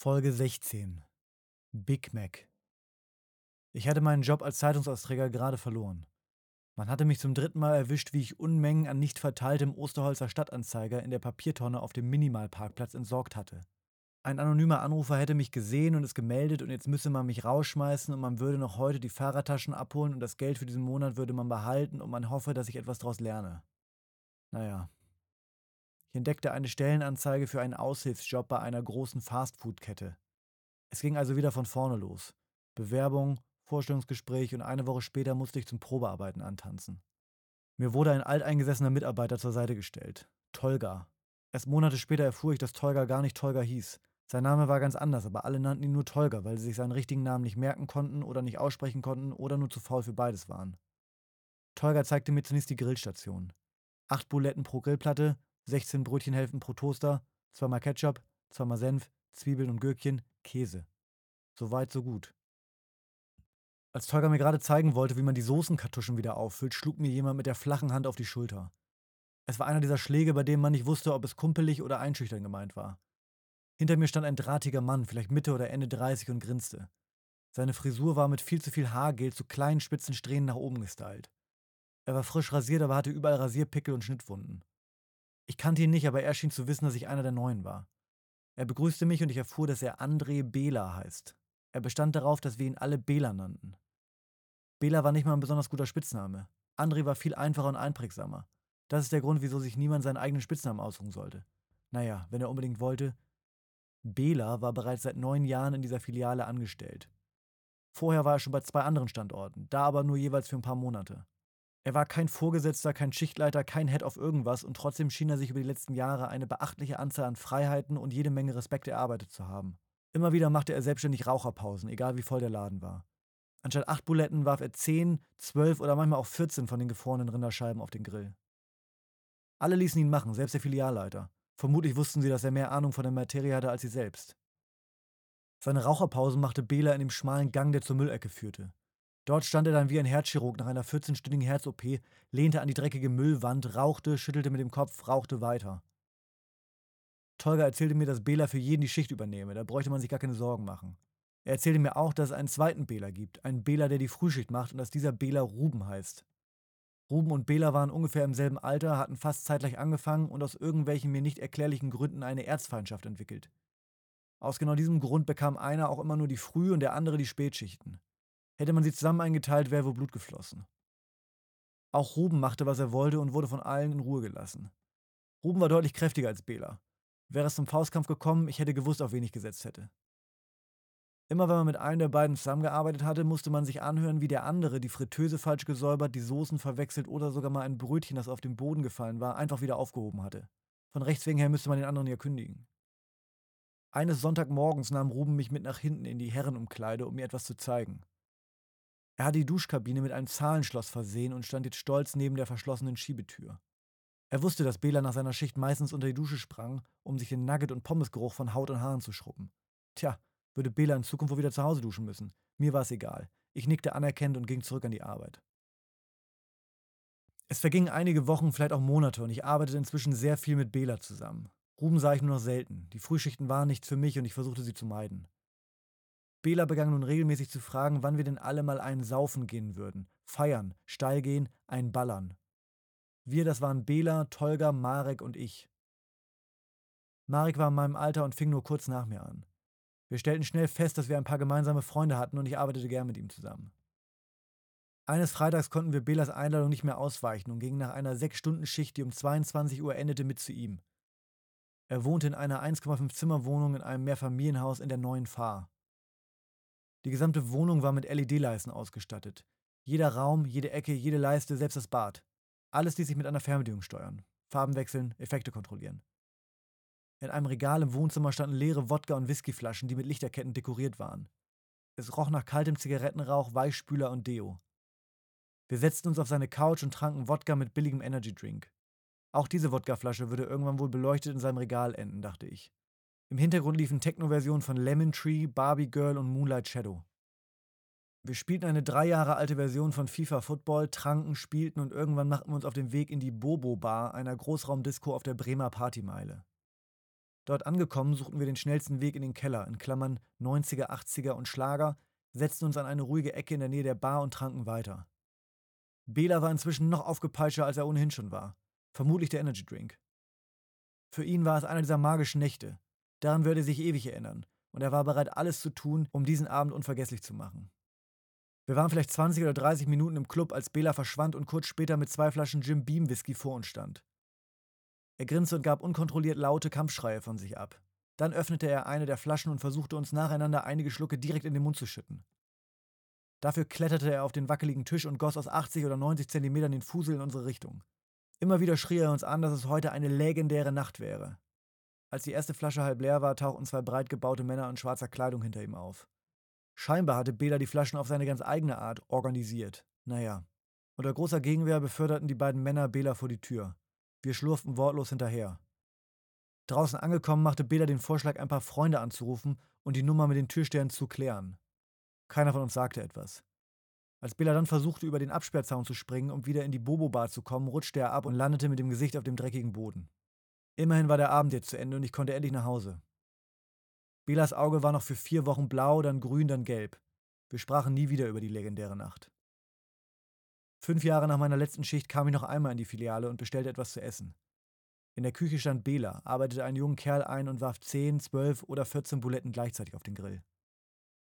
Folge 16 Big Mac Ich hatte meinen Job als Zeitungsausträger gerade verloren. Man hatte mich zum dritten Mal erwischt, wie ich Unmengen an nicht verteiltem Osterholzer Stadtanzeiger in der Papiertonne auf dem Minimalparkplatz entsorgt hatte. Ein anonymer Anrufer hätte mich gesehen und es gemeldet und jetzt müsse man mich rausschmeißen und man würde noch heute die Fahrradtaschen abholen und das Geld für diesen Monat würde man behalten und man hoffe, dass ich etwas daraus lerne. Naja. Entdeckte eine Stellenanzeige für einen Aushilfsjob bei einer großen Fastfood-Kette. Es ging also wieder von vorne los. Bewerbung, Vorstellungsgespräch und eine Woche später musste ich zum Probearbeiten antanzen. Mir wurde ein alteingesessener Mitarbeiter zur Seite gestellt. Tolga. Erst Monate später erfuhr ich, dass Tolga gar nicht Tolga hieß. Sein Name war ganz anders, aber alle nannten ihn nur Tolga, weil sie sich seinen richtigen Namen nicht merken konnten oder nicht aussprechen konnten oder nur zu faul für beides waren. Tolga zeigte mir zunächst die Grillstation. Acht Buletten pro Grillplatte, 16 Brötchenhälften pro Toaster, zweimal Ketchup, zweimal Senf, Zwiebeln und Gürkchen, Käse. So weit, so gut. Als Tolga mir gerade zeigen wollte, wie man die Soßenkartuschen wieder auffüllt, schlug mir jemand mit der flachen Hand auf die Schulter. Es war einer dieser Schläge, bei denen man nicht wusste, ob es kumpelig oder einschüchtern gemeint war. Hinter mir stand ein drahtiger Mann, vielleicht Mitte oder Ende 30 und grinste. Seine Frisur war mit viel zu viel Haargel zu kleinen spitzen Strähnen nach oben gestylt. Er war frisch rasiert, aber hatte überall Rasierpickel und Schnittwunden. Ich kannte ihn nicht, aber er schien zu wissen, dass ich einer der Neuen war. Er begrüßte mich und ich erfuhr, dass er André Bela heißt. Er bestand darauf, dass wir ihn alle Bela nannten. Bela war nicht mal ein besonders guter Spitzname. André war viel einfacher und einprägsamer. Das ist der Grund, wieso sich niemand seinen eigenen Spitznamen aussuchen sollte. Naja, wenn er unbedingt wollte. Bela war bereits seit neun Jahren in dieser Filiale angestellt. Vorher war er schon bei zwei anderen Standorten, da aber nur jeweils für ein paar Monate. Er war kein Vorgesetzter, kein Schichtleiter, kein Head auf irgendwas und trotzdem schien er sich über die letzten Jahre eine beachtliche Anzahl an Freiheiten und jede Menge Respekt erarbeitet zu haben. Immer wieder machte er selbstständig Raucherpausen, egal wie voll der Laden war. Anstatt acht Buletten warf er zehn, zwölf oder manchmal auch 14 von den gefrorenen Rinderscheiben auf den Grill. Alle ließen ihn machen, selbst der Filialleiter. Vermutlich wussten sie, dass er mehr Ahnung von der Materie hatte als sie selbst. Seine Raucherpausen machte Bela in dem schmalen Gang, der zur Müllecke führte. Dort stand er dann wie ein Herzchirurg nach einer 14-stündigen Herz-OP, lehnte an die dreckige Müllwand, rauchte, schüttelte mit dem Kopf, rauchte weiter. Tolga erzählte mir, dass Bela für jeden die Schicht übernehme, da bräuchte man sich gar keine Sorgen machen. Er erzählte mir auch, dass es einen zweiten Bela gibt, einen Bela, der die Frühschicht macht und dass dieser Bela Ruben heißt. Ruben und Bela waren ungefähr im selben Alter, hatten fast zeitgleich angefangen und aus irgendwelchen mir nicht erklärlichen Gründen eine Erzfeindschaft entwickelt. Aus genau diesem Grund bekam einer auch immer nur die Früh- und der andere die Spätschichten. Hätte man sie zusammen eingeteilt, wäre wohl Blut geflossen. Auch Ruben machte, was er wollte und wurde von allen in Ruhe gelassen. Ruben war deutlich kräftiger als Bela. Wäre es zum Faustkampf gekommen, ich hätte gewusst, auf wen ich gesetzt hätte. Immer wenn man mit einem der beiden zusammengearbeitet hatte, musste man sich anhören, wie der andere die Fritteuse falsch gesäubert, die Soßen verwechselt oder sogar mal ein Brötchen, das auf den Boden gefallen war, einfach wieder aufgehoben hatte. Von Rechts wegen her müsste man den anderen ja kündigen. Eines Sonntagmorgens nahm Ruben mich mit nach hinten in die Herrenumkleide, um mir etwas zu zeigen. Er hatte die Duschkabine mit einem Zahlenschloss versehen und stand jetzt stolz neben der verschlossenen Schiebetür. Er wusste, dass Bela nach seiner Schicht meistens unter die Dusche sprang, um sich den Nugget- und Pommesgeruch von Haut und Haaren zu schrubben. Tja, würde Bela in Zukunft wohl wieder zu Hause duschen müssen. Mir war es egal. Ich nickte anerkennend und ging zurück an die Arbeit. Es vergingen einige Wochen, vielleicht auch Monate, und ich arbeitete inzwischen sehr viel mit Bela zusammen. Ruben sah ich nur noch selten. Die Frühschichten waren nichts für mich und ich versuchte sie zu meiden. Bela begann nun regelmäßig zu fragen, wann wir denn alle mal einen saufen gehen würden. Feiern, steil gehen, einen ballern. Wir, das waren Bela, Tolga, Marek und ich. Marek war in meinem Alter und fing nur kurz nach mir an. Wir stellten schnell fest, dass wir ein paar gemeinsame Freunde hatten und ich arbeitete gern mit ihm zusammen. Eines Freitags konnten wir Belas Einladung nicht mehr ausweichen und gingen nach einer Sechs-Stunden-Schicht, die um 22 Uhr endete, mit zu ihm. Er wohnte in einer 1,5 Zimmer Wohnung in einem Mehrfamilienhaus in der neuen Fahr. Die gesamte Wohnung war mit LED-Leisten ausgestattet. Jeder Raum, jede Ecke, jede Leiste, selbst das Bad. Alles ließ sich mit einer Fernbedienung steuern. Farben wechseln, Effekte kontrollieren. In einem Regal im Wohnzimmer standen leere Wodka- und Whiskyflaschen, die mit Lichterketten dekoriert waren. Es roch nach kaltem Zigarettenrauch, Weichspüler und Deo. Wir setzten uns auf seine Couch und tranken Wodka mit billigem Energydrink. Auch diese Wodkaflasche würde irgendwann wohl beleuchtet in seinem Regal enden, dachte ich. Im Hintergrund liefen Techno-Versionen von Lemon Tree, Barbie Girl und Moonlight Shadow. Wir spielten eine drei Jahre alte Version von FIFA Football, tranken, spielten und irgendwann machten wir uns auf den Weg in die Bobo Bar, einer Großraumdisco auf der Bremer Partymeile. Dort angekommen, suchten wir den schnellsten Weg in den Keller, in Klammern 90er, 80er und Schlager, setzten uns an eine ruhige Ecke in der Nähe der Bar und tranken weiter. Bela war inzwischen noch aufgepeitschter, als er ohnehin schon war. Vermutlich der Energy Drink. Für ihn war es einer dieser magischen Nächte. Daran würde er sich ewig erinnern. Und er war bereit, alles zu tun, um diesen Abend unvergesslich zu machen. Wir waren vielleicht 20 oder 30 Minuten im Club, als Bela verschwand und kurz später mit zwei Flaschen Jim Beam Whisky vor uns stand. Er grinste und gab unkontrolliert laute Kampfschreie von sich ab. Dann öffnete er eine der Flaschen und versuchte uns nacheinander einige Schlucke direkt in den Mund zu schütten. Dafür kletterte er auf den wackeligen Tisch und goss aus 80 oder 90 Zentimetern den Fusel in unsere Richtung. Immer wieder schrie er uns an, dass es heute eine legendäre Nacht wäre. Als die erste Flasche halb leer war, tauchten zwei breit gebaute Männer in schwarzer Kleidung hinter ihm auf. Scheinbar hatte Bela die Flaschen auf seine ganz eigene Art organisiert. Naja. Unter großer Gegenwehr beförderten die beiden Männer Bela vor die Tür. Wir schlurften wortlos hinterher. Draußen angekommen, machte Bela den Vorschlag, ein paar Freunde anzurufen und die Nummer mit den Türstern zu klären. Keiner von uns sagte etwas. Als Bela dann versuchte, über den Absperrzaun zu springen, um wieder in die Bobo-Bar zu kommen, rutschte er ab und landete mit dem Gesicht auf dem dreckigen Boden. Immerhin war der Abend jetzt zu Ende und ich konnte endlich nach Hause. Belas Auge war noch für vier Wochen blau, dann grün, dann gelb. Wir sprachen nie wieder über die legendäre Nacht. Fünf Jahre nach meiner letzten Schicht kam ich noch einmal in die Filiale und bestellte etwas zu essen. In der Küche stand Bela, arbeitete einen jungen Kerl ein und warf zehn, zwölf oder vierzehn Buletten gleichzeitig auf den Grill.